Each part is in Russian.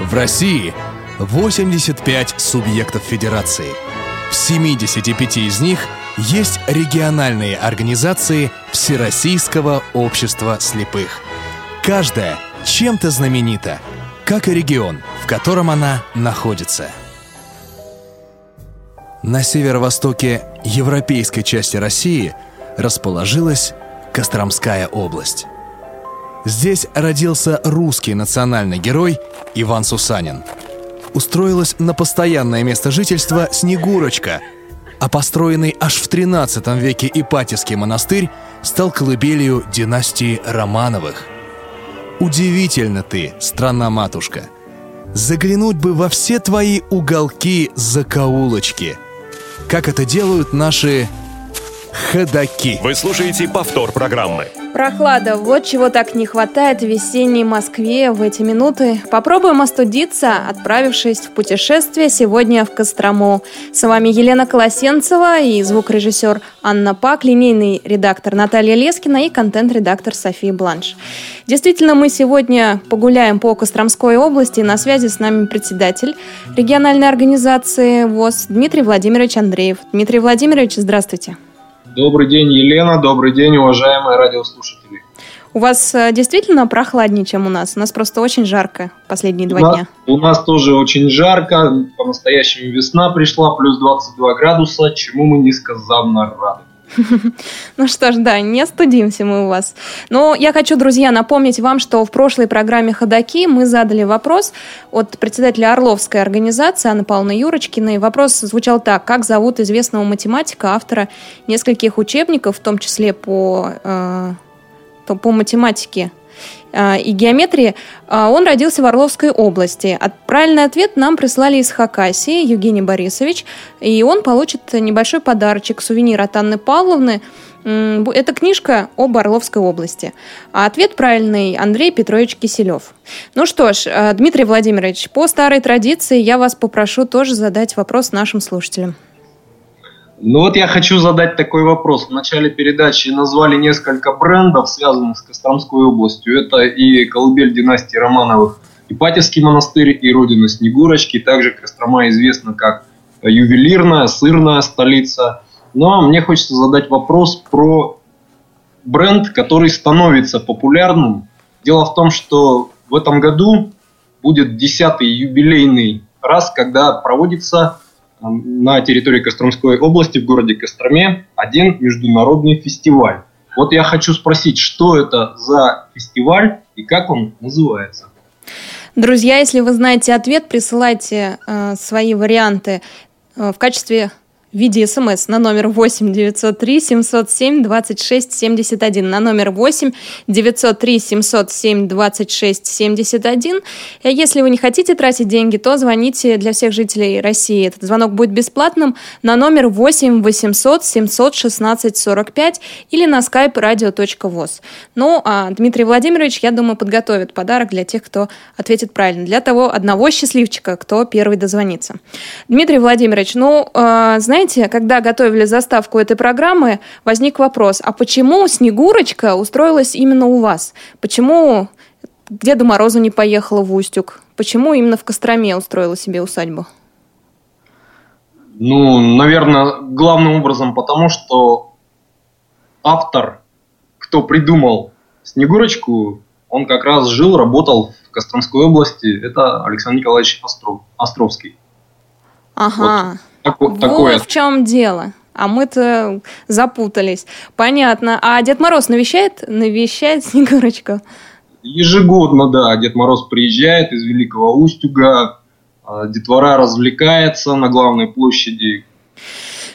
В России 85 субъектов федерации. В 75 из них есть региональные организации Всероссийского общества слепых. Каждая чем-то знаменита, как и регион, в котором она находится. На северо-востоке европейской части России расположилась Костромская область. Здесь родился русский национальный герой Иван Сусанин. Устроилась на постоянное место жительства Снегурочка, а построенный аж в 13 веке Ипатьевский монастырь стал колыбелью династии Романовых. Удивительно ты, страна-матушка. Заглянуть бы во все твои уголки-закоулочки. Как это делают наши ходаки. Вы слушаете повтор программы. Прохлада. Вот чего так не хватает в весенней Москве в эти минуты. Попробуем остудиться, отправившись в путешествие сегодня в Кострому. С вами Елена Колосенцева и звукорежиссер Анна Пак, линейный редактор Наталья Лескина и контент-редактор София Бланш. Действительно, мы сегодня погуляем по Костромской области. На связи с нами председатель региональной организации ВОЗ Дмитрий Владимирович Андреев. Дмитрий Владимирович, здравствуйте. Добрый день, Елена. Добрый день, уважаемые радиослушатели. У вас э, действительно прохладнее, чем у нас? У нас просто очень жарко последние два у нас, дня. У нас тоже очень жарко. По-настоящему весна пришла, плюс 22 градуса, чему мы несказанно рады. Ну что ж, да, не студимся мы у вас. Но я хочу, друзья, напомнить вам, что в прошлой программе «Ходоки» мы задали вопрос от председателя Орловской организации Анны Павловны Юрочкиной. Вопрос звучал так. Как зовут известного математика, автора нескольких учебников, в том числе по, э, по математике и геометрии, а, он родился в Орловской области. Правильный ответ нам прислали из Хакасии Евгений Борисович, и он получит небольшой подарочек, сувенир от Анны Павловны. Это книжка об Орловской области. А ответ правильный Андрей Петрович Киселев. Ну что ж, а, Дмитрий Владимирович, по старой традиции я вас попрошу тоже задать вопрос нашим слушателям. Ну вот я хочу задать такой вопрос. В начале передачи назвали несколько брендов, связанных с Костромской областью. Это и колыбель династии Романовых, Ипатьевский монастырь и родина Снегурочки. Также Кострома известна как ювелирная, сырная столица. Но мне хочется задать вопрос про бренд, который становится популярным. Дело в том, что в этом году будет десятый юбилейный раз, когда проводится на территории Костромской области в городе Костроме один международный фестиваль. Вот я хочу спросить, что это за фестиваль и как он называется? Друзья, если вы знаете ответ, присылайте э, свои варианты э, в качестве в виде смс на номер 8 903 707 26 71. На номер 8 903 707 26 71. Если вы не хотите тратить деньги, то звоните для всех жителей России. Этот звонок будет бесплатным на номер 8 800 716 45 или на skype radio.voz. Ну, а Дмитрий Владимирович, я думаю, подготовит подарок для тех, кто ответит правильно. Для того одного счастливчика, кто первый дозвонится. Дмитрий Владимирович, ну, э, знаете, знаете, когда готовили заставку этой программы, возник вопрос, а почему Снегурочка устроилась именно у вас? Почему к Деду Морозу не поехала в Устюг? Почему именно в Костроме устроила себе усадьбу? Ну, наверное, главным образом потому, что автор, кто придумал Снегурочку, он как раз жил, работал в Костромской области. Это Александр Николаевич Остров, Островский. Ага. Вот Такое. Вот в чем дело. А мы-то запутались. Понятно. А Дед Мороз навещает? Навещает Снегурочку? Ежегодно, да. Дед Мороз приезжает из Великого Устюга. А детвора развлекается на главной площади.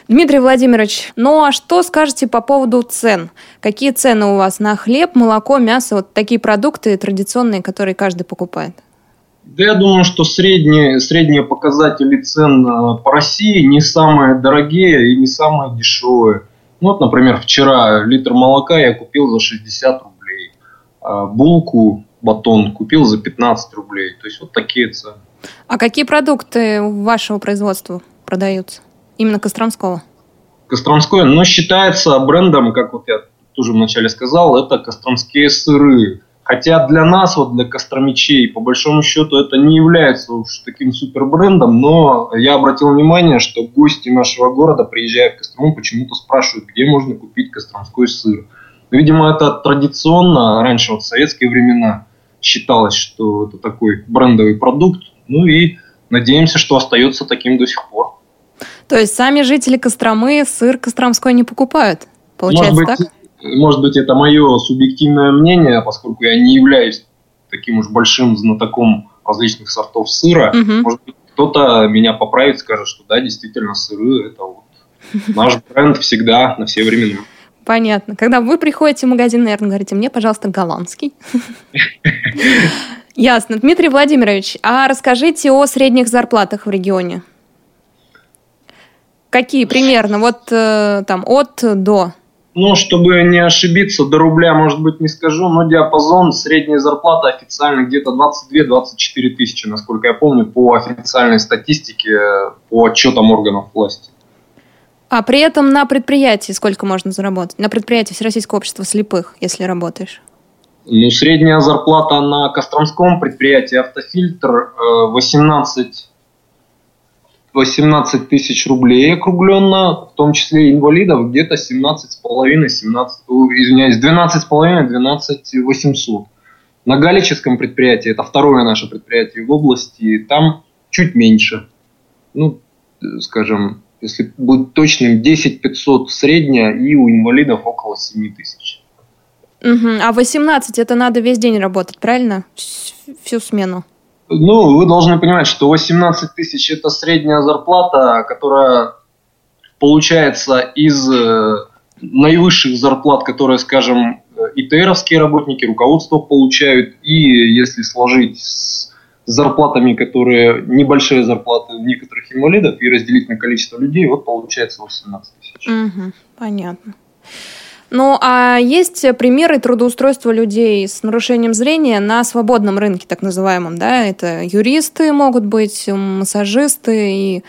Дмитрий Владимирович, ну а что скажете по поводу цен? Какие цены у вас на хлеб, молоко, мясо, вот такие продукты традиционные, которые каждый покупает? Да я думаю, что средние, средние показатели цен э, по России не самые дорогие и не самые дешевые. Ну, вот, например, вчера литр молока я купил за 60 рублей, а булку, батон купил за 15 рублей. То есть вот такие цены. А какие продукты вашего производства продаются? Именно Костромского? Костромское, но считается брендом, как вот я тоже вначале сказал, это костромские сыры. Хотя для нас, вот для костромичей, по большому счету, это не является уж таким супер брендом, но я обратил внимание, что гости нашего города, приезжая в Кострому, почему-то спрашивают, где можно купить костромской сыр. Видимо, это традиционно, раньше вот в советские времена считалось, что это такой брендовый продукт, ну и надеемся, что остается таким до сих пор. То есть сами жители Костромы сыр костромской не покупают? Получается может быть, так? Может быть, это мое субъективное мнение, поскольку я не являюсь таким уж большим знатоком различных сортов сыра. Угу. Может быть, кто-то меня поправит, скажет, что да, действительно, сыры – это вот наш бренд всегда, на все времена. Понятно. Когда вы приходите в магазин, наверное, говорите, мне, пожалуйста, голландский. Ясно. Дмитрий Владимирович, а расскажите о средних зарплатах в регионе. Какие примерно? Вот э, там от до. Ну, чтобы не ошибиться, до рубля, может быть, не скажу, но диапазон средняя зарплата официально где-то 22-24 тысячи, насколько я помню, по официальной статистике, по отчетам органов власти. А при этом на предприятии сколько можно заработать? На предприятии Всероссийского общества слепых, если работаешь? Ну, средняя зарплата на Костромском предприятии «Автофильтр» 18 18 тысяч рублей округленно, в том числе инвалидов, где-то 17,5, 17, извиняюсь, 12,5, 12 800. На Галическом предприятии, это второе наше предприятие в области, там чуть меньше. Ну, скажем, если быть точным, 10 500 средняя и у инвалидов около 7 тысяч. Угу. А 18 это надо весь день работать, правильно? Всю смену. Ну, вы должны понимать, что 18 тысяч это средняя зарплата, которая получается из э, наивысших зарплат, которые, скажем, ИТРовские работники, руководство получают, и если сложить с зарплатами, которые небольшие зарплаты некоторых инвалидов, и разделить на количество людей, вот получается 18 тысяч. Угу, понятно. Ну, а есть примеры трудоустройства людей с нарушением зрения на свободном рынке, так называемом, да? Это юристы могут быть, массажисты и,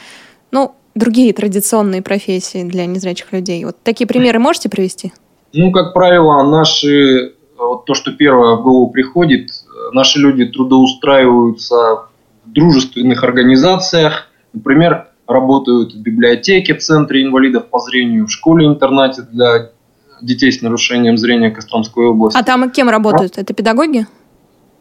ну, другие традиционные профессии для незрячих людей. Вот такие примеры можете привести? Ну, как правило, наши, вот то, что первое в голову приходит, наши люди трудоустраиваются в дружественных организациях, например, работают в библиотеке, в центре инвалидов по зрению, в школе-интернате для детей с нарушением зрения Костромской области. А там кем работают? Это педагоги?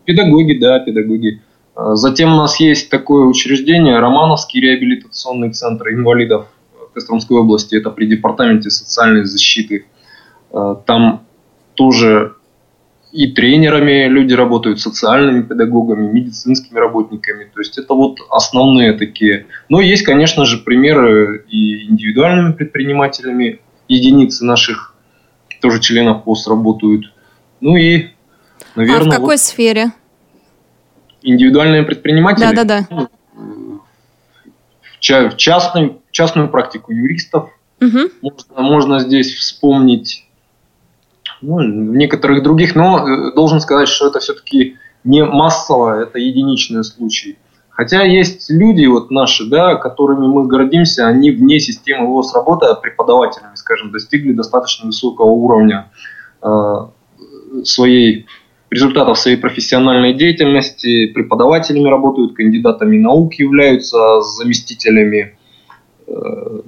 Педагоги, да, педагоги. А, затем у нас есть такое учреждение, Романовский реабилитационный центр инвалидов Костромской области. Это при департаменте социальной защиты. А, там тоже и тренерами люди работают, социальными педагогами, медицинскими работниками. То есть это вот основные такие. Но есть, конечно же, примеры и индивидуальными предпринимателями. Единицы наших тоже членов ПОС работают. Ну и, наверное... А в какой вот сфере? Индивидуальные предприниматели. Да-да-да. В, частную, частную практику юристов. Угу. Можно, можно здесь вспомнить ну, некоторых других, но э, должен сказать, что это все-таки не массово, это единичные случаи. Хотя есть люди, вот наши, да, которыми мы гордимся, они вне системы ВОЗ работая преподавателями, скажем, достигли достаточно высокого уровня э, своей результатов своей профессиональной деятельности, преподавателями работают, кандидатами наук являются, заместителями э,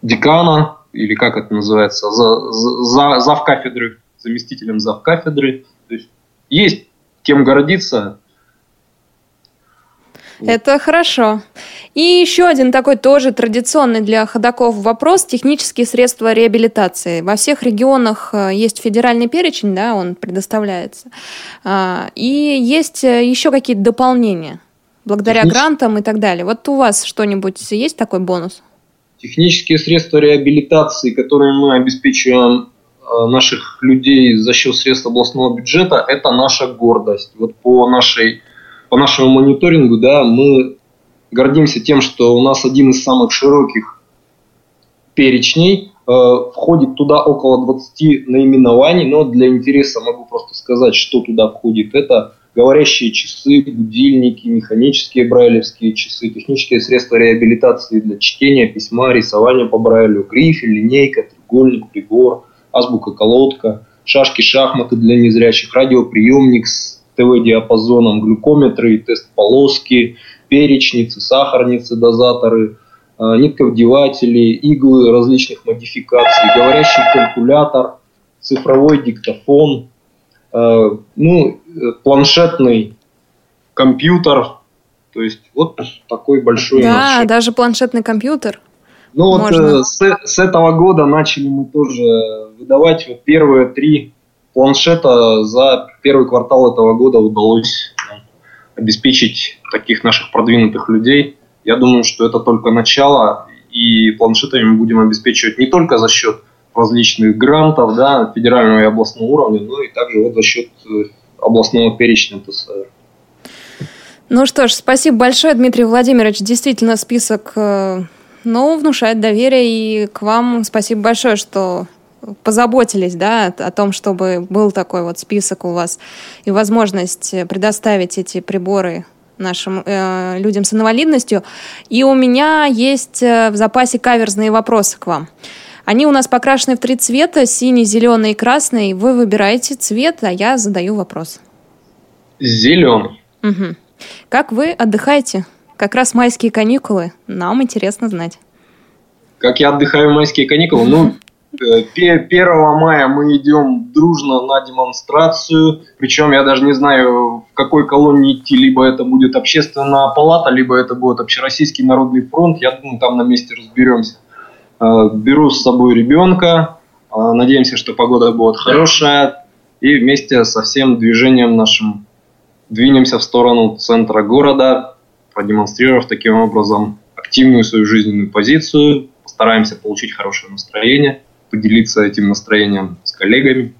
декана, или как это называется, за, за, зав кафедры, заместителем зав кафедры. То есть есть кем гордиться, это хорошо. И еще один такой тоже традиционный для ходаков вопрос – технические средства реабилитации. Во всех регионах э, есть федеральный перечень, да, он предоставляется. А, и есть э, еще какие-то дополнения благодаря Технич... грантам и так далее. Вот у вас что-нибудь есть такой бонус? Технические средства реабилитации, которые мы обеспечиваем э, наших людей за счет средств областного бюджета, это наша гордость. Вот по нашей по нашему мониторингу, да, мы гордимся тем, что у нас один из самых широких перечней. Э, входит туда около 20 наименований, но для интереса могу просто сказать, что туда входит. Это говорящие часы, будильники, механические брайлевские часы, технические средства реабилитации для чтения, письма, рисования по брайлю, грифель, линейка, треугольник, прибор, азбука, колодка, шашки, шахматы для незрячих, радиоприемник с ТВ-диапазоном, глюкометры, тест-полоски, перечницы, сахарницы, дозаторы, э, нитковдеватели, иглы различных модификаций, говорящий калькулятор, цифровой диктофон, э, ну, планшетный компьютер, то есть вот такой большой. Да, даже планшетный компьютер. Ну вот э, с, с этого года начали мы тоже выдавать вот первые три планшета за первый квартал этого года удалось обеспечить таких наших продвинутых людей. Я думаю, что это только начало, и планшетами мы будем обеспечивать не только за счет различных грантов да, федерального и областного уровня, но и также вот за счет э, областного перечня ТСР. Ну что ж, спасибо большое, Дмитрий Владимирович. Действительно, список ну, внушает доверие, и к вам спасибо большое, что позаботились да, о том, чтобы был такой вот список у вас и возможность предоставить эти приборы нашим э, людям с инвалидностью. И у меня есть э, в запасе каверзные вопросы к вам. Они у нас покрашены в три цвета, синий, зеленый и красный. Вы выбираете цвет, а я задаю вопрос. Зеленый. Угу. Как вы отдыхаете? Как раз майские каникулы. Нам интересно знать. Как я отдыхаю в майские каникулы? Ну, 1 э, мая мы идем дружно на демонстрацию. Причем я даже не знаю, в какой колонии идти. Либо это будет общественная палата, либо это будет общероссийский народный фронт. Я думаю, там на месте разберемся. Э, беру с собой ребенка. Э, надеемся, что погода будет хорошая. И вместе со всем движением нашим двинемся в сторону центра города, продемонстрировав таким образом активную свою жизненную позицию, постараемся получить хорошее настроение, поделиться этим настроением с коллегами.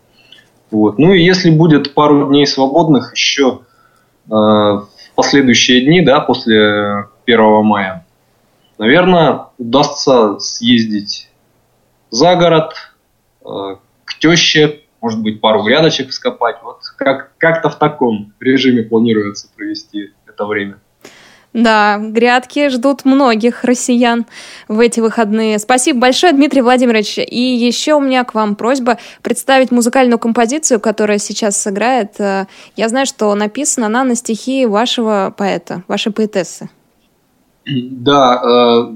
Вот. Ну и если будет пару дней свободных еще э, в последующие дни, да, после 1 мая, наверное, удастся съездить за город, э, к теще, может быть, пару грядочек вскопать. Вот как, как-то в таком режиме планируется провести это время. Да, грядки ждут многих россиян в эти выходные. Спасибо большое, Дмитрий Владимирович. И еще у меня к вам просьба представить музыкальную композицию, которая сейчас сыграет. Э, я знаю, что написана она на стихи вашего поэта, вашей поэтессы. Да, э,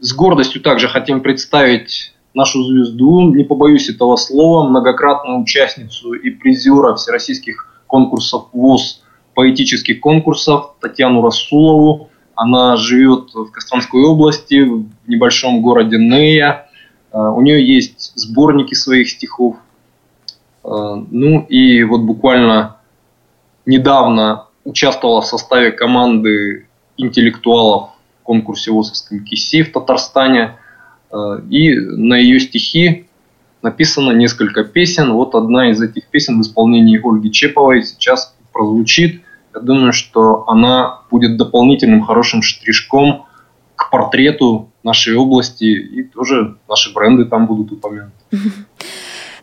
с гордостью также хотим представить нашу звезду, не побоюсь этого слова, многократную участницу и призера всероссийских конкурсов ВОЗ, поэтических конкурсов Татьяну Расулову. Она живет в Костромской области, в небольшом городе Нея. А, у нее есть сборники своих стихов. А, ну и вот буквально недавно участвовала в составе команды интеллектуалов в конкурсе ВОСовском КИСИ в Татарстане – Э, и на ее стихи написано несколько песен. Вот одна из этих песен в исполнении Ольги Чеповой сейчас прозвучит. Я думаю, что она будет дополнительным хорошим штришком к портрету нашей области, и тоже наши бренды там будут упомянуты.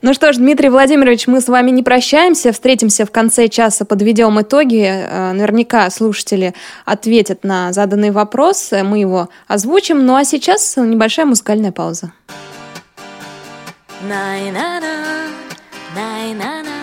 Ну что ж, Дмитрий Владимирович, мы с вами не прощаемся, встретимся в конце часа, подведем итоги. Э, наверняка слушатели ответят на заданный вопрос, мы его озвучим. Ну а сейчас небольшая музыкальная пауза. Най-на-на, най-на-на, най-на-на,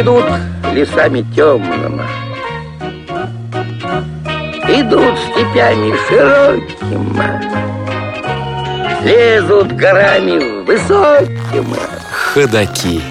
Бредут лесами темными, Идут степями широкими, Лезут горами высокими. Ходаки.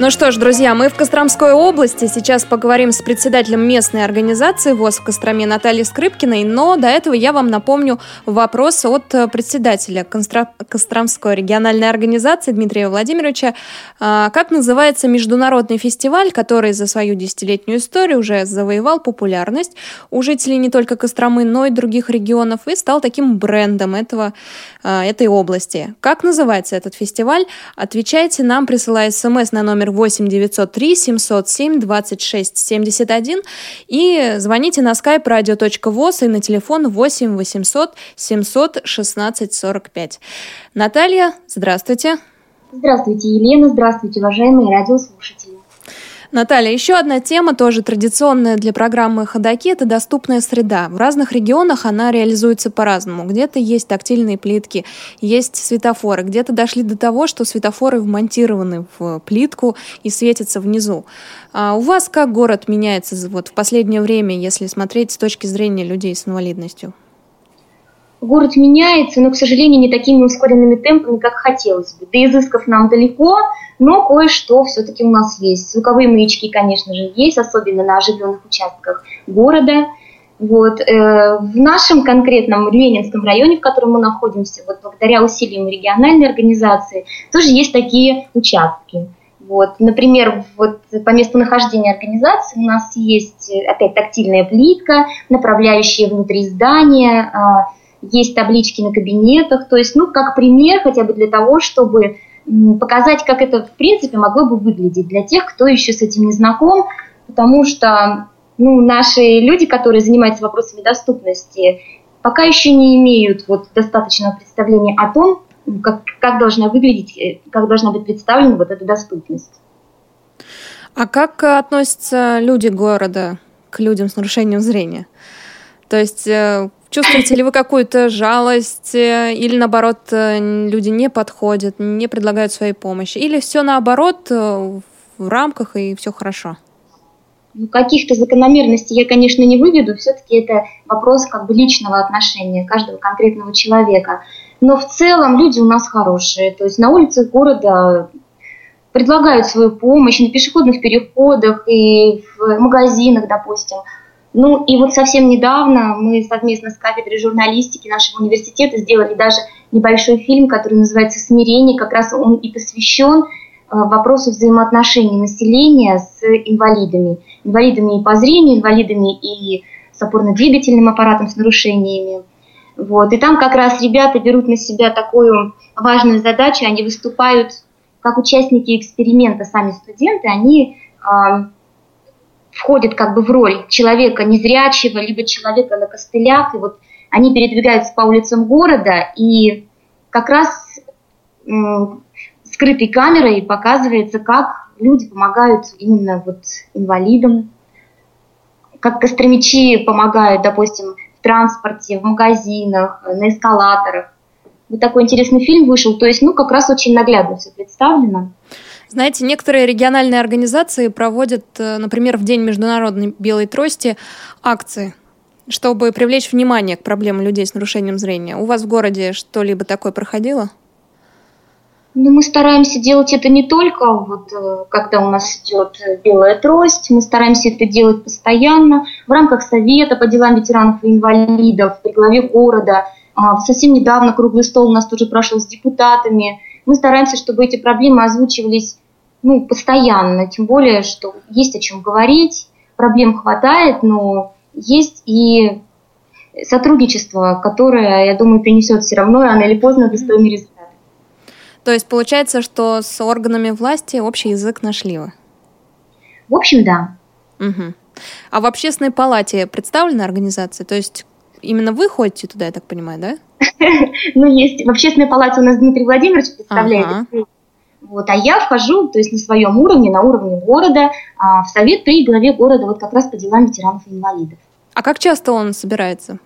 Ну что ж, друзья, мы в Костромской области. Сейчас поговорим с председателем местной организации ВОЗ в Костроме Натальей Скрипкиной. Но до этого я вам напомню вопрос от председателя Костромской региональной организации Дмитрия Владимировича. А, как называется международный фестиваль, который за свою десятилетнюю историю уже завоевал популярность у жителей не только Костромы, но и других регионов и стал таким брендом этого, а, этой области? Как называется этот фестиваль? Отвечайте нам, присылая смс на номер 8 903 707 26 71 и звоните на skype radio.voz и на телефон 8 800 700 16 45. Наталья, здравствуйте. Здравствуйте, Елена. Здравствуйте, уважаемые радиослушатели. Наталья, еще одна тема, тоже традиционная для программы «Ходоки» — это доступная среда. В разных регионах она реализуется по-разному. Где-то есть тактильные плитки, есть светофоры, где-то дошли до того, что светофоры вмонтированы в плитку и светятся внизу. А у вас как город меняется вот в последнее время, если смотреть с точки зрения людей с инвалидностью? Город меняется, но, к сожалению, не такими ускоренными темпами, как хотелось бы. До изысков нам далеко, но кое-что все-таки у нас есть. Звуковые маячки, конечно же, есть, особенно на оживленных участках города. Вот. Э, в нашем конкретном Ленинском районе, в котором мы находимся, вот благодаря усилиям региональной организации, тоже есть такие участки. Вот. Например, вот по месту нахождения организации у нас есть опять тактильная плитка, направляющая внутри здания, а, есть таблички на кабинетах, то есть, ну, как пример хотя бы для того, чтобы показать, как это, в принципе, могло бы выглядеть для тех, кто еще с этим не знаком, потому что ну, наши люди, которые занимаются вопросами доступности, пока еще не имеют вот, достаточного представления о том, как, как должна выглядеть, э, как должна быть представлена вот эта доступность. А как относятся люди города к людям с нарушением зрения? То есть э, Чувствуете ли вы какую-то жалость э, или наоборот э, люди не подходят, не предлагают своей помощи? Или все наоборот в рамках и все хорошо? Ну, каких-то закономерностей я, конечно, не выведу. Все-таки это вопрос как бы личного отношения каждого конкретного человека. Но в целом люди у нас хорошие. То есть на улицах города предлагают свою помощь на пешеходных переходах и в магазинах, допустим. Ну и вот совсем недавно мы совместно с кафедрой журналистики нашего университета сделали даже небольшой фильм, который называется «Смирение». Как раз он и посвящен э, вопросу взаимоотношений населения с инвалидами. Инвалидами и по зрению, инвалидами и с опорно-двигательным аппаратом с нарушениями. Вот. И там как раз ребята берут на себя такую важную задачу, они выступают как участники эксперимента, сами студенты, они входит как бы в роль человека незрячего, либо человека на костылях, и вот они передвигаются по улицам города, и как раз скрытой камерой показывается, как люди помогают именно вот инвалидам, как костромичи помогают, допустим, в транспорте, в магазинах, на эскалаторах. Вот такой интересный фильм вышел, то есть, ну, как раз очень наглядно все представлено. Знаете, некоторые региональные организации проводят, э, например, в День международной белой трости акции, чтобы привлечь внимание к проблемам людей с нарушением зрения. У вас в городе что-либо такое проходило? Ну, мы стараемся делать это не только вот, э, когда у нас идет белая трость, мы стараемся это делать постоянно в рамках Совета по делам ветеранов и инвалидов при главе города. А, совсем недавно круглый стол у нас тоже прошел с депутатами. Мы стараемся, чтобы эти проблемы озвучивались ну, постоянно, тем более, что есть о чем говорить, проблем хватает, но есть и сотрудничество, которое, я думаю, принесет все равно рано или поздно достойный результат. То есть получается, что с органами власти общий язык нашли вы? В общем, да. Угу. А в общественной палате представлена организация? То есть именно вы ходите туда, я так понимаю, да? Ну, есть. В общественной палате у нас Дмитрий Владимирович представляет. Вот, а я вхожу, то есть на своем уровне, на уровне города, а, в совет при главе города, вот как раз по делам ветеранов и инвалидов. А как часто он собирается?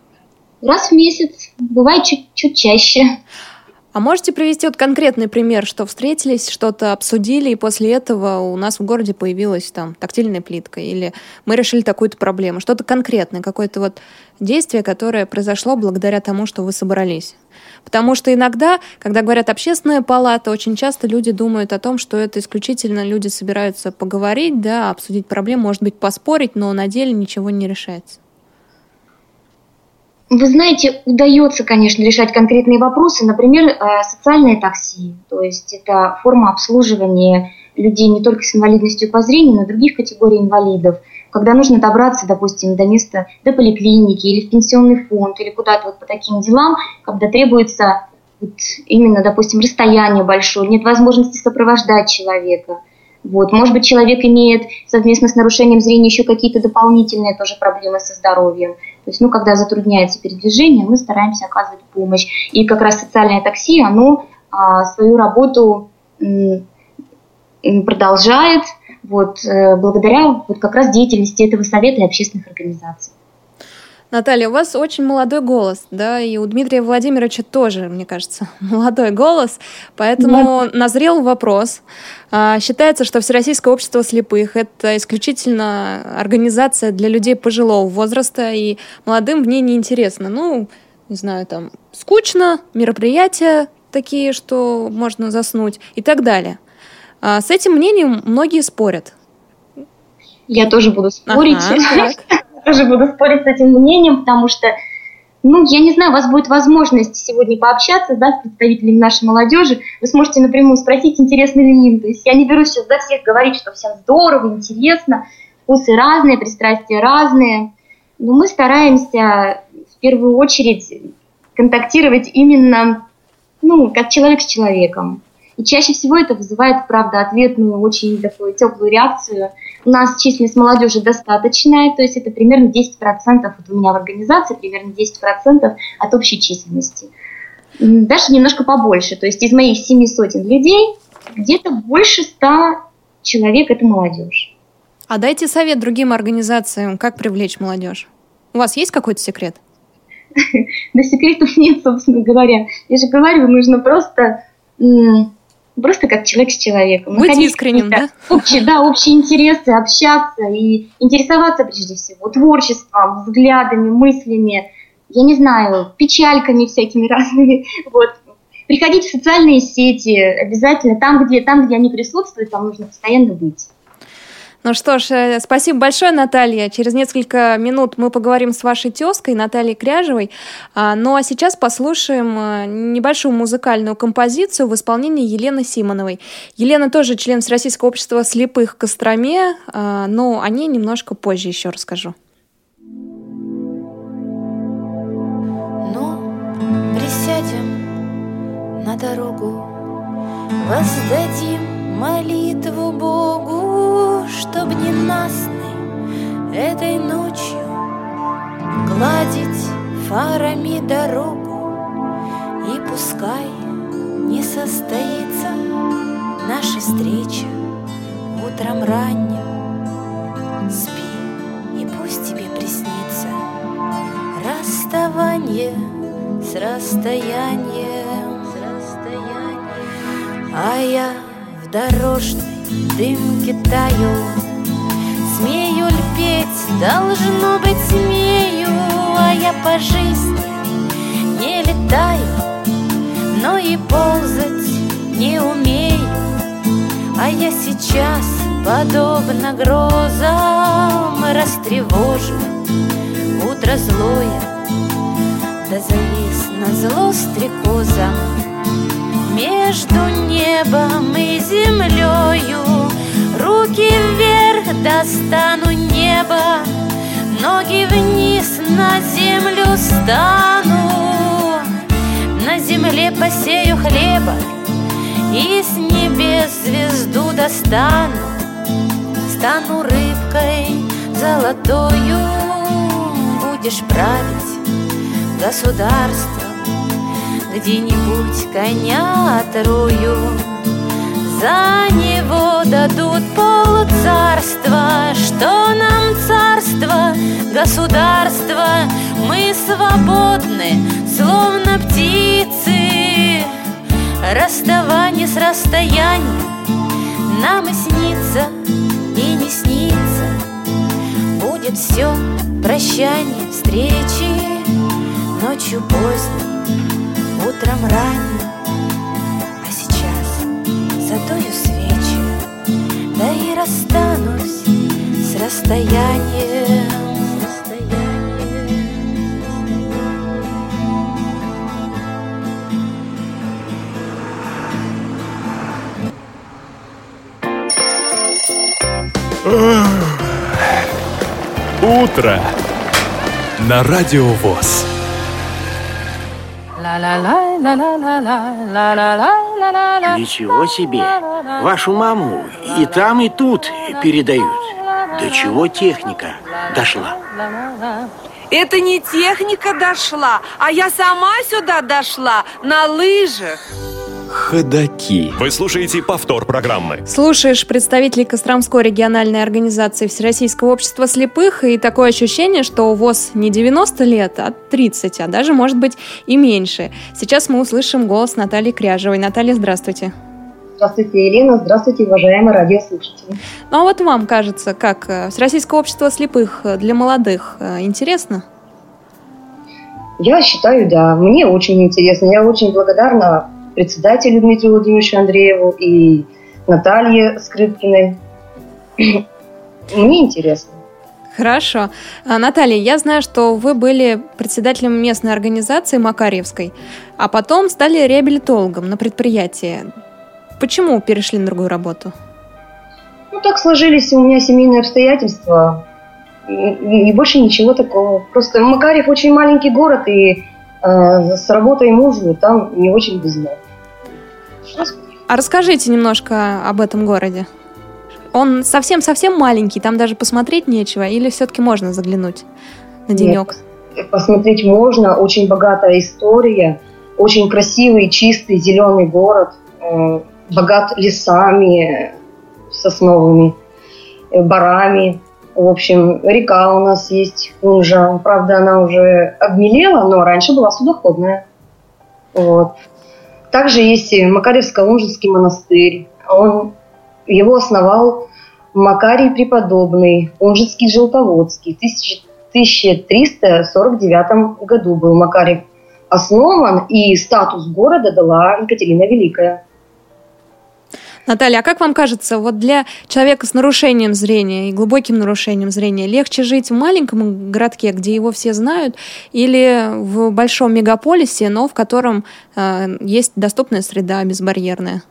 Раз в месяц, бывает чуть, чуть чаще. А можете привести вот конкретный пример, что встретились, что-то обсудили, и после этого у нас в городе появилась там тактильная плитка, или мы решили такую-то проблему, что-то конкретное, какое-то вот действие, которое произошло благодаря тому, что вы собрались. Потому что иногда, когда говорят общественная палата, очень часто люди думают о том, что это исключительно люди собираются поговорить, да, обсудить проблему, может быть, поспорить, но на деле ничего не решается. Вы знаете, удается, конечно, решать конкретные вопросы, например, э, социальное такси, то есть это форма обслуживания людей не только с инвалидностью по зрению, но и других категорий инвалидов. Когда нужно добраться, допустим, до места, до поликлиники или в пенсионный фонд, или куда-то вот по таким делам, когда требуется вот именно, допустим, расстояние большое, нет возможности сопровождать человека – вот. Может быть, человек имеет совместно с нарушением зрения еще какие-то дополнительные тоже проблемы со здоровьем. То есть, ну, когда затрудняется передвижение, мы стараемся оказывать помощь. И как раз социальное такси, оно а, свою работу продолжает вот, э, благодаря вот как раз деятельности этого совета и общественных организаций. Наталья, у вас очень молодой голос, да, и у Дмитрия Владимировича тоже, мне кажется, молодой голос, поэтому да. назрел вопрос. А, считается, что Всероссийское общество слепых – это исключительно организация для людей пожилого возраста, и молодым в ней неинтересно. Ну, не знаю, там, скучно, мероприятия такие, что можно заснуть и так далее. А, с этим мнением многие спорят. Я тоже буду спорить. Ага, тоже буду спорить с этим мнением, потому что, ну, я не знаю, у вас будет возможность сегодня пообщаться да, с представителями нашей молодежи. Вы сможете напрямую спросить, интересно ли им. То есть я не берусь сейчас за всех говорить, что всем здорово, интересно, вкусы разные, пристрастия разные. Но мы стараемся в первую очередь контактировать именно, ну, как человек с человеком. И чаще всего это вызывает, правда, ответную, очень такую теплую реакцию. У нас численность молодежи достаточная, то есть это примерно 10%, вот у меня в организации примерно 10% от общей численности. Даже немножко побольше, то есть из моих семи сотен людей где-то больше ста человек – это молодежь. А дайте совет другим организациям, как привлечь молодежь. У вас есть какой-то секрет? Да секретов нет, собственно говоря. Я же говорю, нужно просто просто как человек с человеком. Быть Находить искренним, да? Общие, да, общие интересы, общаться и интересоваться прежде всего творчеством, взглядами, мыслями, я не знаю, печальками всякими разными. Вот. Приходить в социальные сети обязательно, там где, там, где они присутствуют, там нужно постоянно быть. Ну что ж, э, спасибо большое, Наталья. Через несколько минут мы поговорим с вашей тезкой Натальей Кряжевой. А, ну а сейчас послушаем э, небольшую музыкальную композицию в исполнении Елены Симоновой. Елена тоже член Всероссийского общества слепых Костроме, а, но о ней немножко позже еще расскажу. Ну, присядем на дорогу, воздадим молитву Богу, чтоб ненастный этой ночью Гладить фарами дорогу, И пускай не состоится наша встреча Утром ранним спи, и пусть тебе расставание с расстоянием, с расстоянием. А я дорожной дымке таю Смею ль петь, должно быть смею А я по жизни не летаю Но и ползать не умею. А я сейчас, подобно грозам Растревожу утро злое Да завис на зло стрекоза Между небом и землею. Руки вверх достану небо Ноги вниз на землю стану. На земле посею хлеба И с небес звезду достану. Стану рыбкой золотою Будешь править государством Где-нибудь коня отрую. За него дадут пол царства Что нам царство, государство. Мы свободны, словно птицы. Расставание с расстоянием. Нам и снится, и не снится. Будет все прощание, встречи. Ночью поздней, утром ранним задую свечи, да и расстанусь с расстоянием. Утро на радио ВОЗ. Ничего себе! Вашу маму и там, и тут передают. До чего техника дошла? Это не техника дошла, а я сама сюда дошла на лыжах. Ходаки. Вы слушаете повтор программы. Слушаешь представителей Костромской региональной организации Всероссийского общества слепых, и такое ощущение, что у ВОЗ не 90 лет, а 30, а даже, может быть, и меньше. Сейчас мы услышим голос Натальи Кряжевой. Наталья, здравствуйте. Здравствуйте, Елена. Здравствуйте, уважаемые радиослушатели. Ну а вот вам кажется, как э, Всероссийское общество слепых для молодых э, интересно? Я считаю, да. Мне очень интересно. Я очень благодарна председателю Дмитрию Владимировичу Андрееву и Наталье Скрипкиной. Мне интересно. Хорошо. А, Наталья, я знаю, что вы были председателем местной организации Макарьевской, а потом стали реабилитологом на предприятии. Почему перешли на другую работу? Ну, так сложились у меня семейные обстоятельства. И, больше ничего такого. Просто Макарьев очень маленький город, и э, с работой мужу там не очень А расскажите немножко об этом городе. Он совсем-совсем маленький, там даже посмотреть нечего, или все-таки можно заглянуть на денек? Нет, посмотреть можно, очень богатая история, очень красивый, чистый, зеленый город, э, богат лесами сосновыми, э, барами. В общем, река у нас есть, Унжа. Правда, она уже обмелела, но раньше была судоходная. Вот. Также есть Макаревско-Лунжинский монастырь. Он, его основал Макарий Преподобный, Унжинский Желтоводский. В 1349 году был Макарий основан, и статус города дала Екатерина Великая. Наталья, а как вам кажется, вот для человека с нарушением зрения и глубоким нарушением зрения легче жить в маленьком городке, где его все знают, или в большом мегаполисе, но в котором э, есть доступная среда безбарьерная?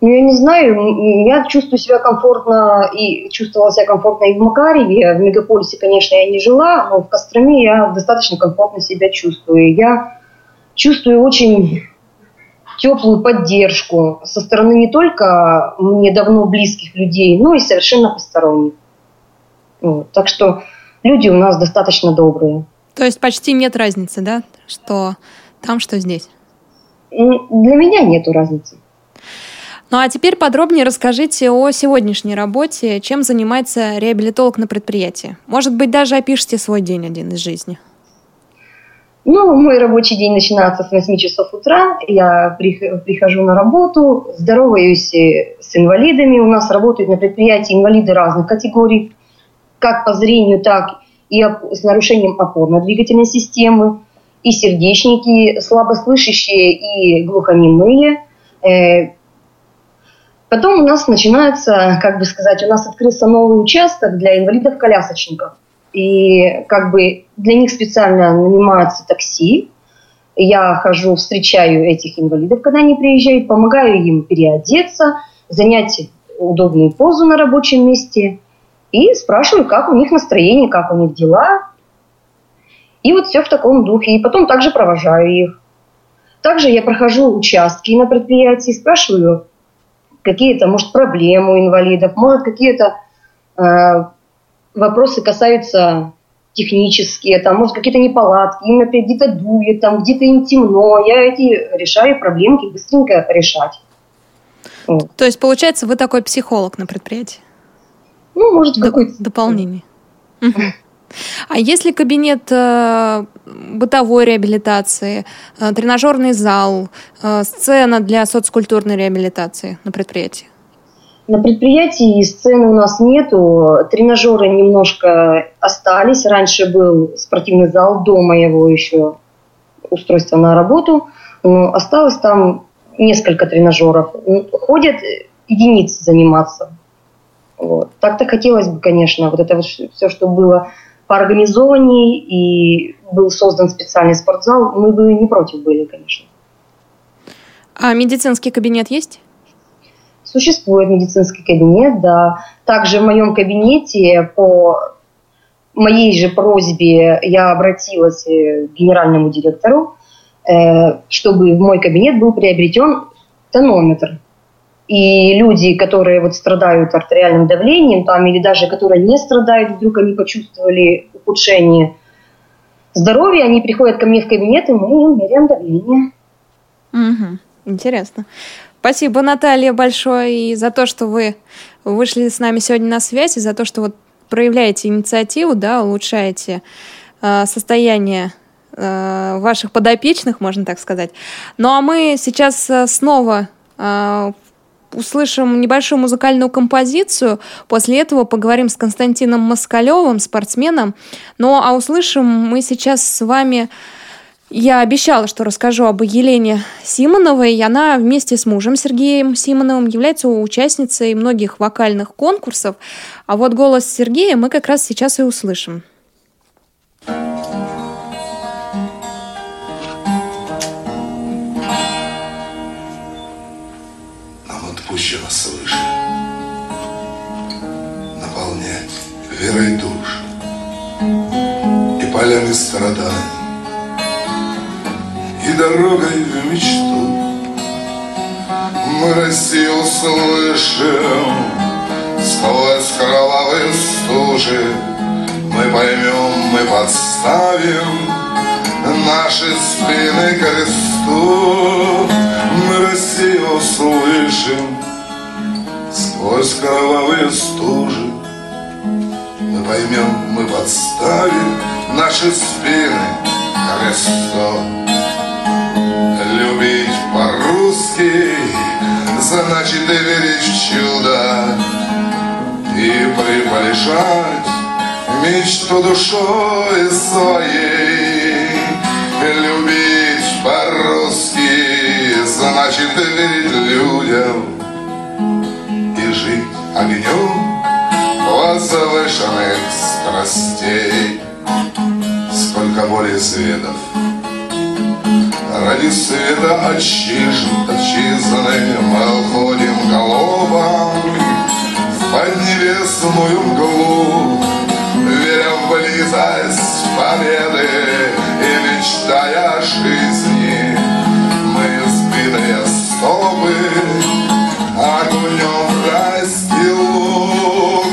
Ну, я не знаю, я чувствую себя комфортно и чувствовала себя комфортно и в Макареве. В мегаполисе, конечно, я не жила, но в Костроме я достаточно комфортно себя чувствую. Я чувствую очень теплую поддержку со стороны не только мне давно близких людей, но и совершенно посторонних. Вот. Так что люди у нас достаточно добрые. То есть почти нет разницы, да, что там, что здесь? Для меня нет разницы. Ну а теперь подробнее расскажите о сегодняшней работе, чем занимается реабилитолог на предприятии. Может быть, даже опишите свой день один из жизни. Ну, мой рабочий день начинается с 8 часов утра. Я прихожу на работу, здороваюсь э, с инвалидами. У нас работают на предприятии инвалиды разных категорий, как по зрению, так и с нарушением опорно-двигательной системы, и сердечники, слабослышащие и глухонемые. Э, потом у нас начинается, как бы сказать, у нас открылся новый участок для инвалидов-колясочников. И как бы для них специально нанимается такси. Я хожу, встречаю этих инвалидов, когда они приезжают, помогаю им переодеться, занять удобную позу на рабочем месте и спрашиваю, как у них настроение, как у них дела. И вот все в таком духе. И потом также провожаю их. Также я прохожу участки на предприятии, спрашиваю какие-то, может, проблемы у инвалидов, может, какие-то э, вопросы касаются технические, там, может, какие-то неполадки, им опять где-то дует, там, где-то им темно. Я эти решаю проблемки быстренько решать. Вот. То есть, получается, вы такой психолог на предприятии? Ну, может, в какой-то... Дополнение. А если кабинет э, бытовой реабилитации, э, тренажерный зал, э, сцена для соцкультурной реабилитации на предприятии? На предприятии сцены у нас нету, тренажеры немножко остались. Раньше был спортивный зал, дома его еще устройство на работу. Но осталось там несколько тренажеров. Ходят единицы заниматься. Вот. Так-то хотелось бы, конечно, вот это вот все, что было поорганизованнее и был создан специальный спортзал, мы бы не против были, конечно. А медицинский кабинет есть? Существует медицинский кабинет, да. Также в моем кабинете по моей же просьбе я обратилась к генеральному директору, э, чтобы в мой кабинет был приобретен тонометр. И люди, которые вот страдают артериальным давлением, там, или даже которые не страдают, вдруг они почувствовали ухудшение здоровья, они приходят ко мне в кабинет, и мы им меряем давление. Угу. Интересно. Спасибо, Наталья, большое и за то, что вы вышли с нами сегодня на связь, и за то, что вот проявляете инициативу, да, улучшаете э, состояние э, ваших подопечных, можно так сказать. Ну а мы сейчас э, снова э, услышим небольшую музыкальную композицию. После этого поговорим с Константином Москалевым, спортсменом. Ну а услышим мы сейчас с вами я обещала, что расскажу об Елене Симоновой. И она вместе с мужем Сергеем Симоновым является участницей многих вокальных конкурсов. А вот голос Сергея мы как раз сейчас и услышим. Нам отпущено свыше наполнять верой душ и поляны страданий дорогой в мечту. Мы Россию слышим сквозь кровавые стужи. Мы поймем, мы подставим наши спины кресту. Мы Россию слышим сквозь кровавые стужи. Мы поймем, мы подставим наши спины кресту по-русски Значит и верить в чудо. И приближать мечту душой своей. Любить по-русски. Значит и верить людям. И жить огнем возвышенных страстей. Сколько боли светов Ради света отчизны. Мы уходим голубом В поднебесную мглу Веря в близость победы И мечтая о жизни. Мы сбитые стопы Огнем растил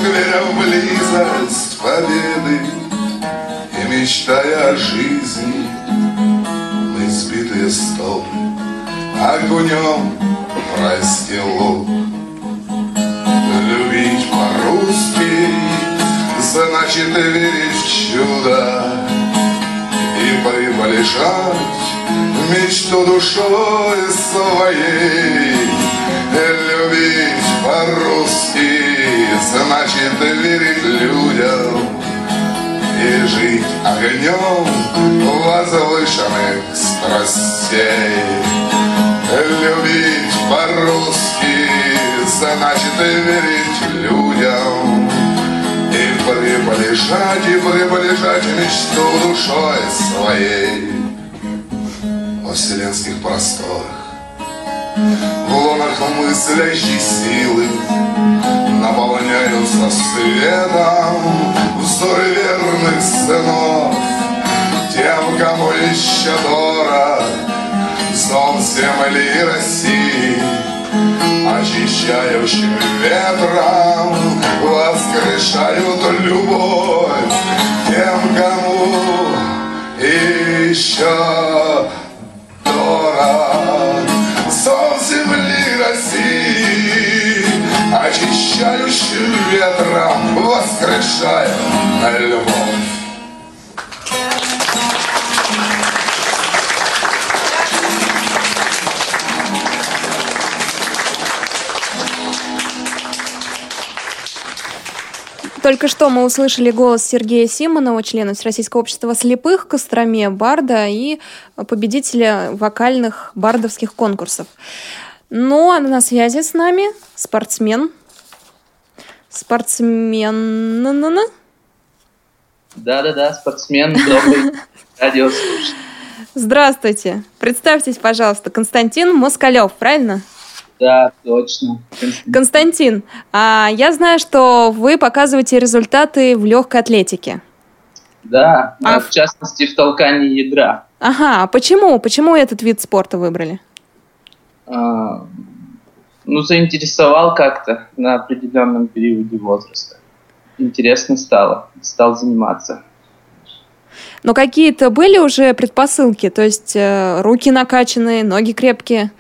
Веря в близость победы И мечтая о жизни стопы Огнем простил Любить по-русски Значит верить в чудо И прибавить полежать Мечту душой своей. Любить по-русски Значит верить людям И жить огнем Возвышенных страстей Любить по-русски Значит верить людям. И приближать, и приближать Мечту душой своей. Во вселенских просторах в лунах мыслящей силы Наполняются светом Взоры верных сынов Тем, кому еще дорог Зов земли России Очищающим ветром Воскрешают любовь Тем, кому еще дорог Зов земли России Очищающим ветром Воскрешая любовь Только что мы услышали голос Сергея Симонова, члена Всероссийского общества слепых, Костроме, барда и победителя вокальных бардовских конкурсов. Ну, а на связи с нами спортсмен. Спортсмен. Да-да-да, спортсмен, добрый радиослушатель. Здравствуйте. Представьтесь, пожалуйста, Константин Москалев, правильно? Да, точно. Константин, а я знаю, что вы показываете результаты в легкой атлетике. Да, а в частности в толкании ядра. Ага, а почему? Почему этот вид спорта выбрали? А, ну, заинтересовал как-то на определенном периоде возраста. Интересно стало, стал заниматься. Но какие-то были уже предпосылки, то есть э, руки накачанные, ноги крепкие?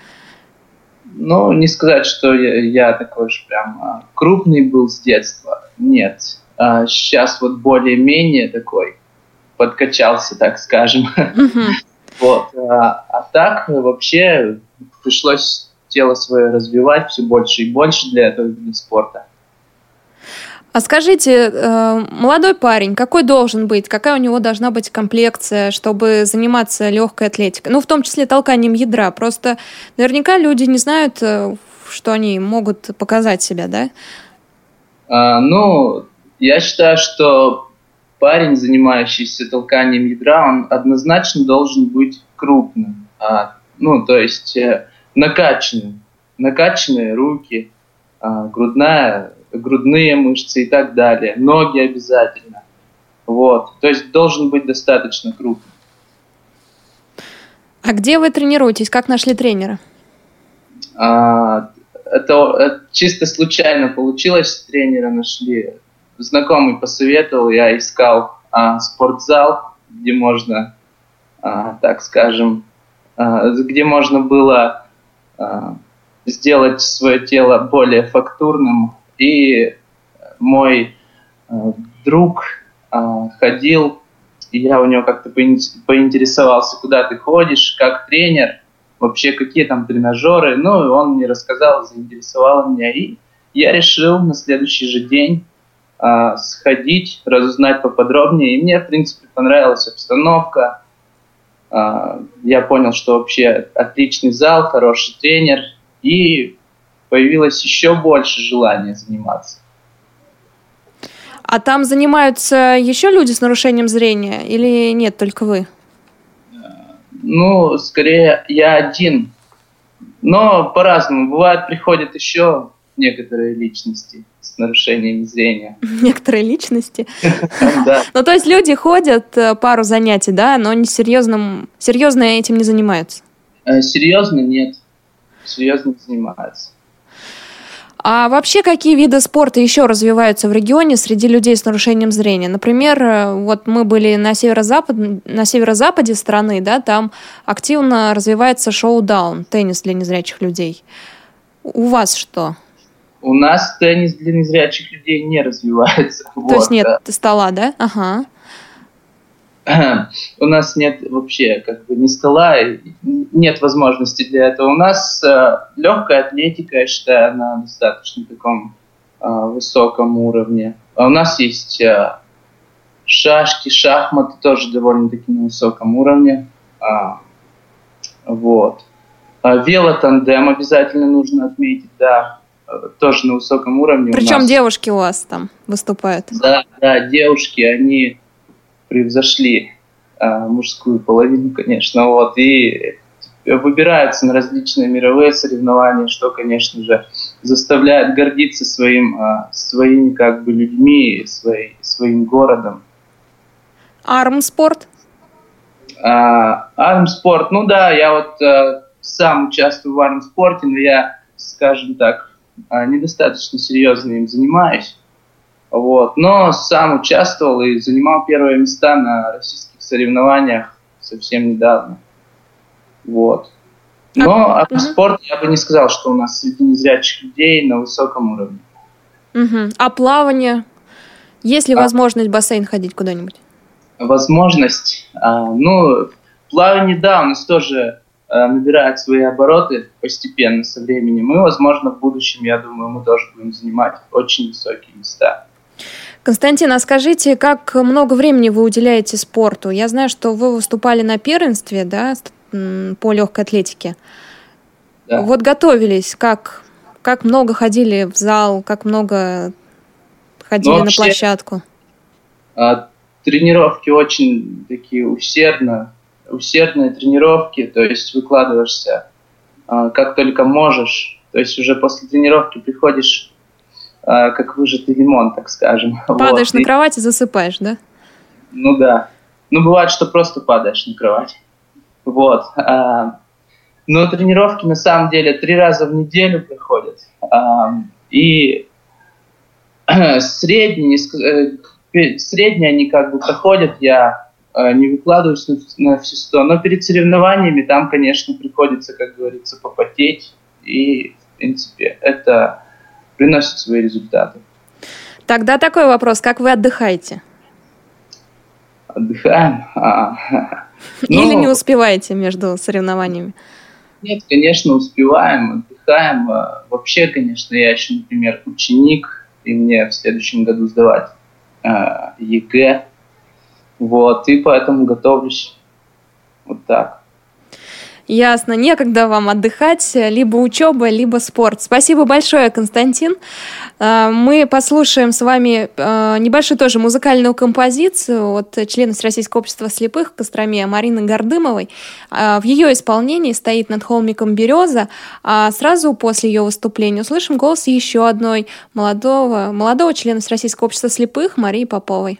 Ну, не сказать, что я, я такой же прям а, крупный был с детства. Нет. А, сейчас вот более-менее такой подкачался, так скажем. Вот. А, а так вообще пришлось тело свое развивать все больше и больше для этого вида спорта. А скажите, э, молодой парень, какой должен быть, какая у него должна быть комплекция, чтобы заниматься легкой атлетикой? Ну, в том числе толканием ядра. Просто наверняка люди не знают, э, что они могут показать себя, да? А, ну, я считаю, что парень, занимающийся толканием ядра, он однозначно должен быть крупным. А, ну, то есть э, накачанным. Накачанные руки, а, грудная грудные мышцы и так далее, ноги обязательно. Вот. То есть должен быть достаточно крупный. А где вы тренируетесь? Как нашли тренера? А, это, это чисто случайно получилось. Тренера нашли. Знакомый посоветовал, я искал а, спортзал, где можно, а, так скажем, а, где можно было а, сделать свое тело более фактурным, и мой э, друг э, ходил, и я у него как-то поинтересовался, куда ты ходишь, как тренер, вообще какие там тренажеры. Ну, и он мне рассказал, заинтересовал меня. И я решил на следующий же день э, сходить, разузнать поподробнее. И мне, в принципе, понравилась обстановка. Э, я понял, что вообще отличный зал, хороший тренер. И появилось еще больше желания заниматься. А там занимаются еще люди с нарушением зрения или нет, только вы? Ну, скорее я один. Но по-разному. Бывает, приходят еще некоторые личности с нарушением зрения. Некоторые личности? Да. Ну, то есть люди ходят э, пару занятий, да, но не серьезно этим не занимаются? Э, серьезно нет. Серьезно занимаются. А вообще какие виды спорта еще развиваются в регионе среди людей с нарушением зрения? Например, э, вот мы были на, северо-запад, на северо-западе страны, да, там активно развивается шоу-даун, теннис для незрячих людей. У вас что? У нас теннис для незрячих людей не развивается. То вот, есть нет стола, да? Ага. у нас нет вообще как бы ни стола, нет возможности для этого. У нас э, легкая атлетика, я считаю, на достаточно таком э, высоком уровне. А у нас есть э, шашки, шахматы тоже довольно-таки на высоком уровне. А, вот. А велотандем обязательно нужно отметить, да, э, тоже на высоком уровне. Причем девушки у вас там выступают. Да, да, девушки, они превзошли э, мужскую половину, конечно, вот, и выбираются на различные мировые соревнования, что, конечно же, заставляет гордиться своим, э, своими как бы людьми, своей, своим городом. Армспорт? А, армспорт, ну да, я вот а, сам участвую в армспорте, но я, скажем так, недостаточно серьезно им занимаюсь. Вот. Но сам участвовал и занимал первые места на российских соревнованиях совсем недавно. Вот. Но а, спорт я бы не сказал, что у нас среди незрячих людей на высоком уровне. Угу. А плавание? Есть ли а... возможность в бассейн ходить куда-нибудь? Возможность? А, ну, плавание, да, у нас тоже а, набирает свои обороты постепенно со временем. И, возможно, в будущем, я думаю, мы тоже будем занимать очень высокие места. Константин, а скажите, как много времени вы уделяете спорту? Я знаю, что вы выступали на первенстве, да, по легкой атлетике. Да. Вот готовились, как, как много ходили в зал, как много ходили ну, вообще, на площадку? А, тренировки очень такие усердно, усердные тренировки, то есть выкладываешься а, как только можешь. То есть уже после тренировки приходишь как выжатый лимон, так скажем. Падаешь вот. на кровать и засыпаешь, да? Ну да. Ну, бывает, что просто падаешь на кровать. Вот. А, но тренировки на самом деле три раза в неделю приходят. А, и средние, э, средние они как бы проходят, я не выкладываюсь на все сто, но перед соревнованиями там, конечно, приходится, как говорится, попотеть. И, в принципе, это приносит свои результаты. Тогда такой вопрос, как вы отдыхаете? Отдыхаем. А, Или ну, не успеваете между соревнованиями? Нет, конечно, успеваем, отдыхаем. А, вообще, конечно, я еще, например, ученик, и мне в следующем году сдавать э, ЕГЭ. Вот, и поэтому готовлюсь вот так. Ясно, некогда вам отдыхать, либо учеба, либо спорт. Спасибо большое, Константин. А, мы послушаем с вами а, небольшую тоже музыкальную композицию от члена Российского общества слепых Костроме Марины Гордымовой. В ее исполнении стоит над холмиком береза, а сразу после ее выступления услышим голос еще одной молодого, молодого члена Российского общества слепых Марии Поповой.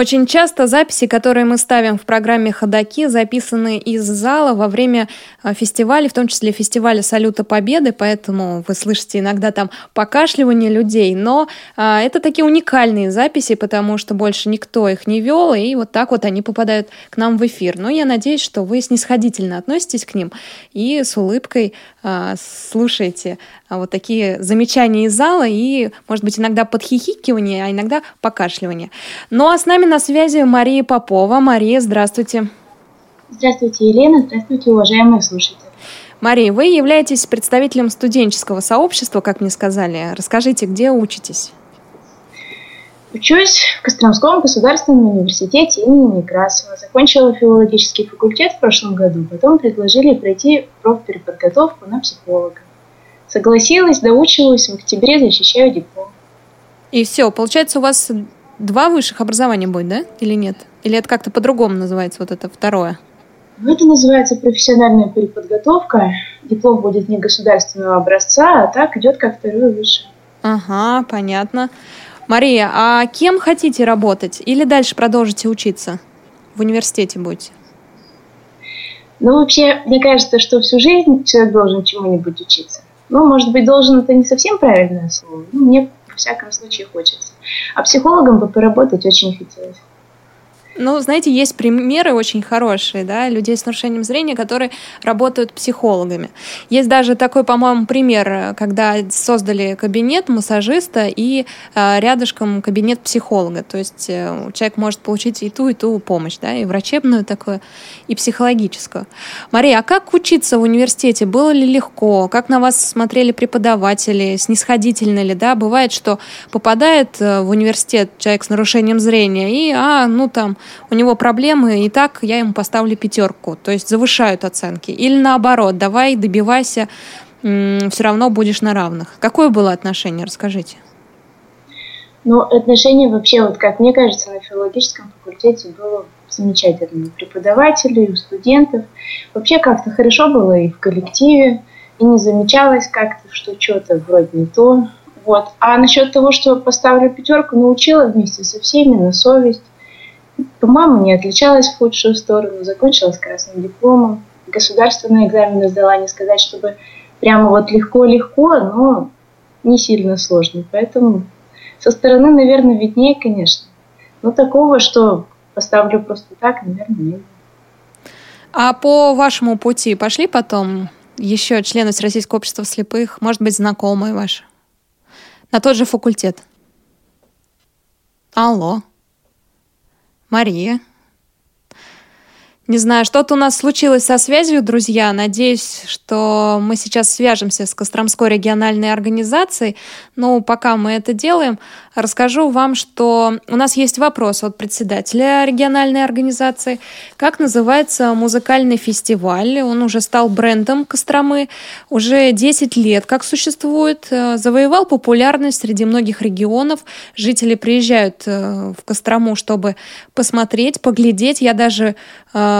Очень часто записи, которые мы ставим в программе «Ходоки», записаны из зала во время э, фестиваля, в том числе фестиваля «Салюта Победы», поэтому вы слышите иногда там покашливание людей, но а, это такие уникальные записи, потому что больше никто их не вел, и вот так вот они попадают к нам в эфир. Но я надеюсь, что вы снисходительно относитесь к ним и с улыбкой а, слушаете а, вот такие замечания из зала и, может быть, иногда подхихикивание, а иногда покашливание. Ну а с нами на связи Мария Попова. Мария, здравствуйте. Здравствуйте, Елена. Здравствуйте, уважаемые слушатели. Мария, вы являетесь представителем студенческого сообщества, как мне сказали. Расскажите, где учитесь? Учусь в Костромском государственном университете имени Некрасова. Закончила филологический факультет в прошлом году, потом предложили пройти профпереподготовку на психолога. Согласилась, доучилась, в октябре защищаю диплом. И все, получается, у вас два высших образования будет, да? Или нет? Или это как-то по-другому называется, вот это второе? Ну, это называется профессиональная переподготовка. Диплом будет не государственного образца, а так идет как второе высшее. Ага, понятно. Мария, а кем хотите работать? Или дальше продолжите учиться? В университете будете? Ну, вообще, мне кажется, что всю жизнь человек должен чему-нибудь учиться. Ну, может быть, должен это не совсем правильное слово. Ну, мне, во всяком случае, хочется. А психологом бы поработать очень хотелось. Ну, знаете, есть примеры очень хорошие, да, людей с нарушением зрения, которые работают психологами. Есть даже такой, по-моему, пример, когда создали кабинет массажиста и э, рядышком кабинет психолога. То есть э, человек может получить и ту, и ту помощь, да, и врачебную такую, и психологическую. Мария, а как учиться в университете? Было ли легко? Как на вас смотрели преподаватели? Снисходительно ли, да? Бывает, что попадает э, в университет человек с нарушением зрения и, а, ну там, у него проблемы, и так я ему поставлю пятерку. То есть завышают оценки. Или наоборот, давай добивайся, все равно будешь на равных. Какое было отношение? Расскажите. Ну, отношение вообще, вот как мне кажется, на филологическом факультете было замечательно. У преподавателей, у студентов. Вообще как-то хорошо было и в коллективе, и не замечалось как-то, что что-то вроде не то. Вот. А насчет того, что поставлю пятерку, научила вместе со всеми на совесть. По-моему, не отличалась в худшую сторону, закончила с красным дипломом. Государственные экзамены сдала, не сказать, чтобы прямо вот легко-легко, но не сильно сложно. Поэтому со стороны, наверное, виднее, конечно. Но такого, что поставлю просто так, наверное, нет. А по вашему пути пошли потом еще члены Всероссийского общества слепых, может быть, знакомые ваши? На тот же факультет? Алло. Мария. Не знаю, что-то у нас случилось со связью, друзья. Надеюсь, что мы сейчас свяжемся с Костромской региональной организацией. Но пока мы это делаем, расскажу вам, что у нас есть вопрос от председателя региональной организации. Как называется музыкальный фестиваль? Он уже стал брендом Костромы. Уже 10 лет как существует. Завоевал популярность среди многих регионов. Жители приезжают э, в Кострому, чтобы посмотреть, поглядеть. Я даже э,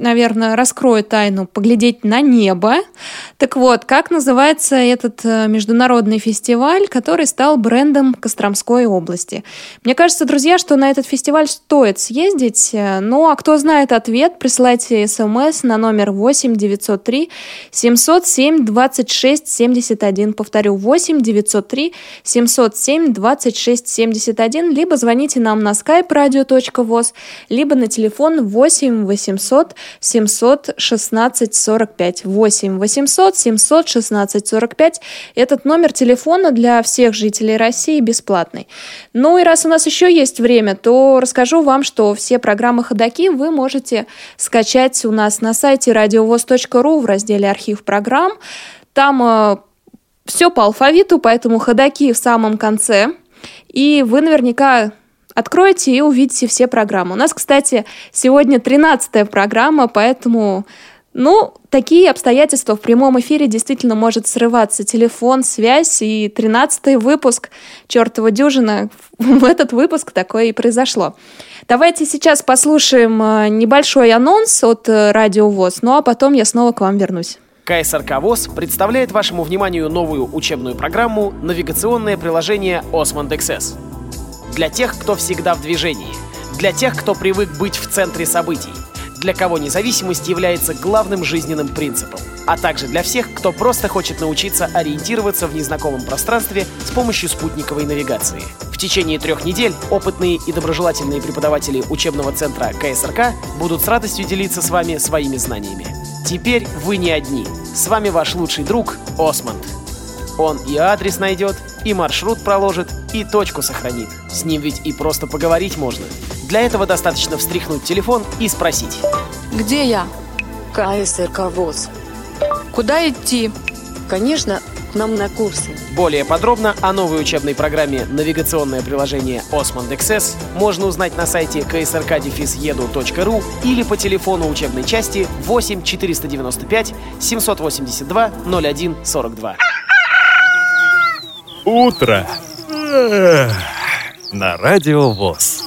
наверное, раскрою тайну, поглядеть на небо. Так вот, как называется этот э, международный фестиваль, который стал брендом Костромской области? Мне кажется, друзья, что на этот фестиваль стоит съездить. Ну, а кто знает ответ, присылайте смс на номер 8 903 707 26 71. Повторю, 8 903 707 26 71. Либо звоните нам на skype radio.voz, либо на телефон 8 800 716 45. 8 800 716 45. Этот номер телефона для всех жителей России бесплатный. Ну и раз у нас еще есть время, то расскажу вам, что все программы «Ходоки» вы можете скачать у нас на сайте радиовоз.ру в разделе «Архив программ». Там э, все по алфавиту, поэтому «Ходоки» в самом конце. И вы наверняка Откройте и увидите все программы. У нас, кстати, сегодня 13-я программа, поэтому ну, такие обстоятельства в прямом эфире действительно может срываться телефон, связь, и 13-й выпуск «Чертова дюжина» в этот выпуск такое и произошло. Давайте сейчас послушаем э, небольшой анонс от э, Радио ВОЗ, ну а потом я снова к вам вернусь. КСРК ВОЗ представляет вашему вниманию новую учебную программу «Навигационное приложение Osmond XS». Для тех, кто всегда в движении, для тех, кто привык быть в центре событий – для кого независимость является главным жизненным принципом, а также для всех, кто просто хочет научиться ориентироваться в незнакомом пространстве с помощью спутниковой навигации. В течение трех недель опытные и доброжелательные преподаватели учебного центра КСРК будут с радостью делиться с вами своими знаниями. Теперь вы не одни. С вами ваш лучший друг Осмонд. Он и адрес найдет, и маршрут проложит, и точку сохранит. С ним ведь и просто поговорить можно. Для этого достаточно встряхнуть телефон и спросить. Где я? КСРК ВОЗ. Куда идти? Конечно, к нам на курсы. Более подробно о новой учебной программе «Навигационное приложение Osmond XS» можно узнать на сайте ksrk-edu.ru или по телефону учебной части 8 495 782 01 42. Утро на радио ВОЗ.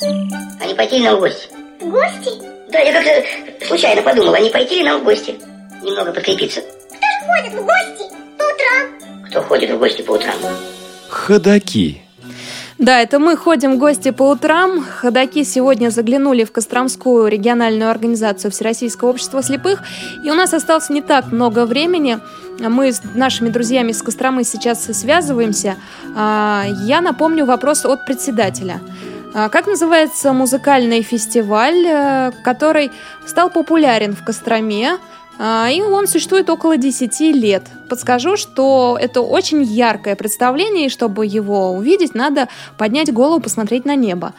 А не пойти ли нам в гости? В гости? Да, я как-то случайно подумала, а не пойти ли нам в гости? Немного подкрепиться. Кто же ходит в гости по утрам? Кто ходит в гости по утрам? Ходаки. Да, это мы ходим в гости по утрам. Ходаки сегодня заглянули в Костромскую региональную организацию Всероссийского общества слепых. И у нас осталось не так много времени. Мы с нашими друзьями из Костромы сейчас связываемся. А, я напомню вопрос от председателя. А, как называется музыкальный фестиваль, э, который стал популярен в Костроме? А, и он существует около 10 лет. Подскажу, что это очень яркое представление, и чтобы его увидеть, надо поднять голову, посмотреть на небо.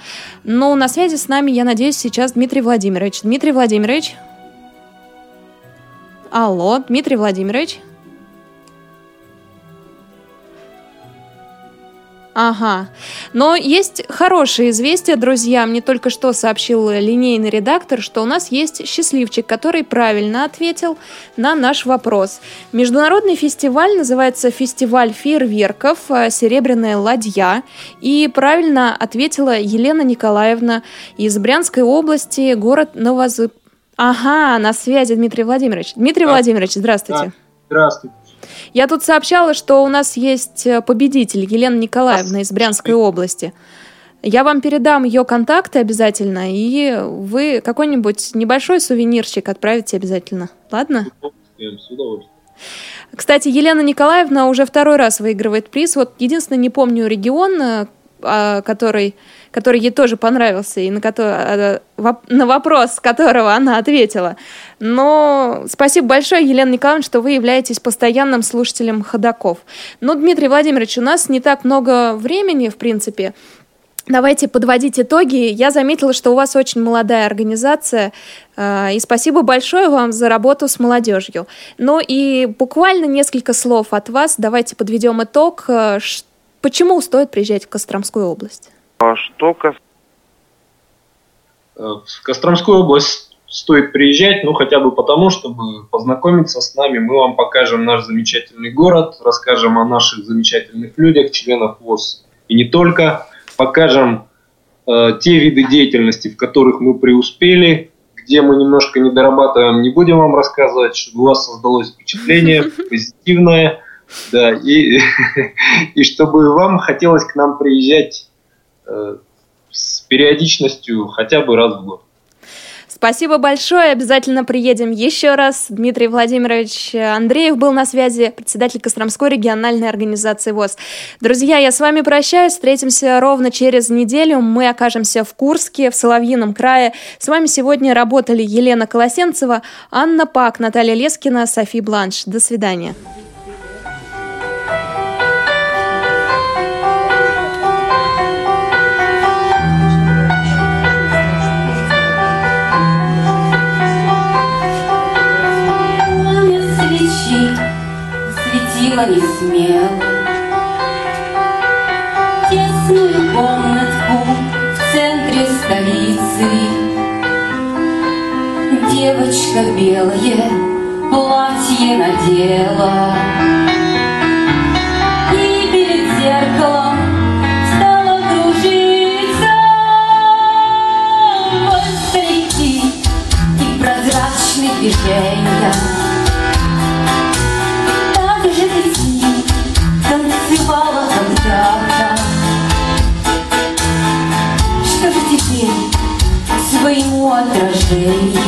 Но на связи с нами, я надеюсь, сейчас Дмитрий Владимирович. Дмитрий Владимирович? Алло, Дмитрий Владимирович? Ага. Но есть хорошее известие, друзья. Мне только что сообщил линейный редактор, что у нас есть счастливчик, который правильно ответил на наш вопрос. Международный фестиваль называется «Фестиваль фейерверков. Серебряная ладья». И правильно ответила Елена Николаевна из Брянской области, город Новозыб. Ага, на связи Дмитрий Владимирович. Дмитрий да. Владимирович, здравствуйте. Здравствуйте. Я тут сообщала, что у нас есть э, победитель Елена Николаевна из Брянской области. Я вам передам ее контакты обязательно, и вы какой-нибудь небольшой сувенирчик отправите обязательно. Ладно? С удовольствием. Кстати, Елена Николаевна уже второй раз выигрывает приз. Вот единственное, не помню регион, э, который который ей тоже понравился, и на, который, а, на вопрос которого она ответила. Но спасибо большое, Елена Николаевна, что вы являетесь постоянным слушателем ходаков. Ну, Дмитрий Владимирович, у нас не так много времени, в принципе. Давайте подводить итоги. Я заметила, что у вас очень молодая организация, а, и спасибо большое вам за работу с молодежью. Ну и буквально несколько слов от вас. Давайте подведем итог. А, почему стоит приезжать в Костромскую область? А что касается... Э, в Костромскую область стоит приезжать, ну хотя бы потому, чтобы познакомиться с нами. Мы вам покажем наш замечательный город, расскажем о наших замечательных людях, членах ВОЗ и не только. Покажем э, те виды деятельности, в которых мы преуспели, где мы немножко не дорабатываем, не будем вам рассказывать, чтобы у вас создалось впечатление позитивное, да, и, и чтобы вам хотелось к нам приезжать Э, с периодичностью хотя бы раз в год. Спасибо большое. Обязательно приедем еще раз. Дмитрий Владимирович Андреев был на связи, председатель Костромской региональной организации ВОЗ. Друзья, я с вами прощаюсь. Встретимся ровно через неделю. Мы окажемся в Курске, в Соловьином крае. С вами сегодня работали Елена Колосенцева, Анна Пак, Наталья Лескина, Софи Бланш. До свидания. свечи светила не смело. Тесную комнатку в центре столицы Девочка белое платье надела. И перед зеркалом движения change.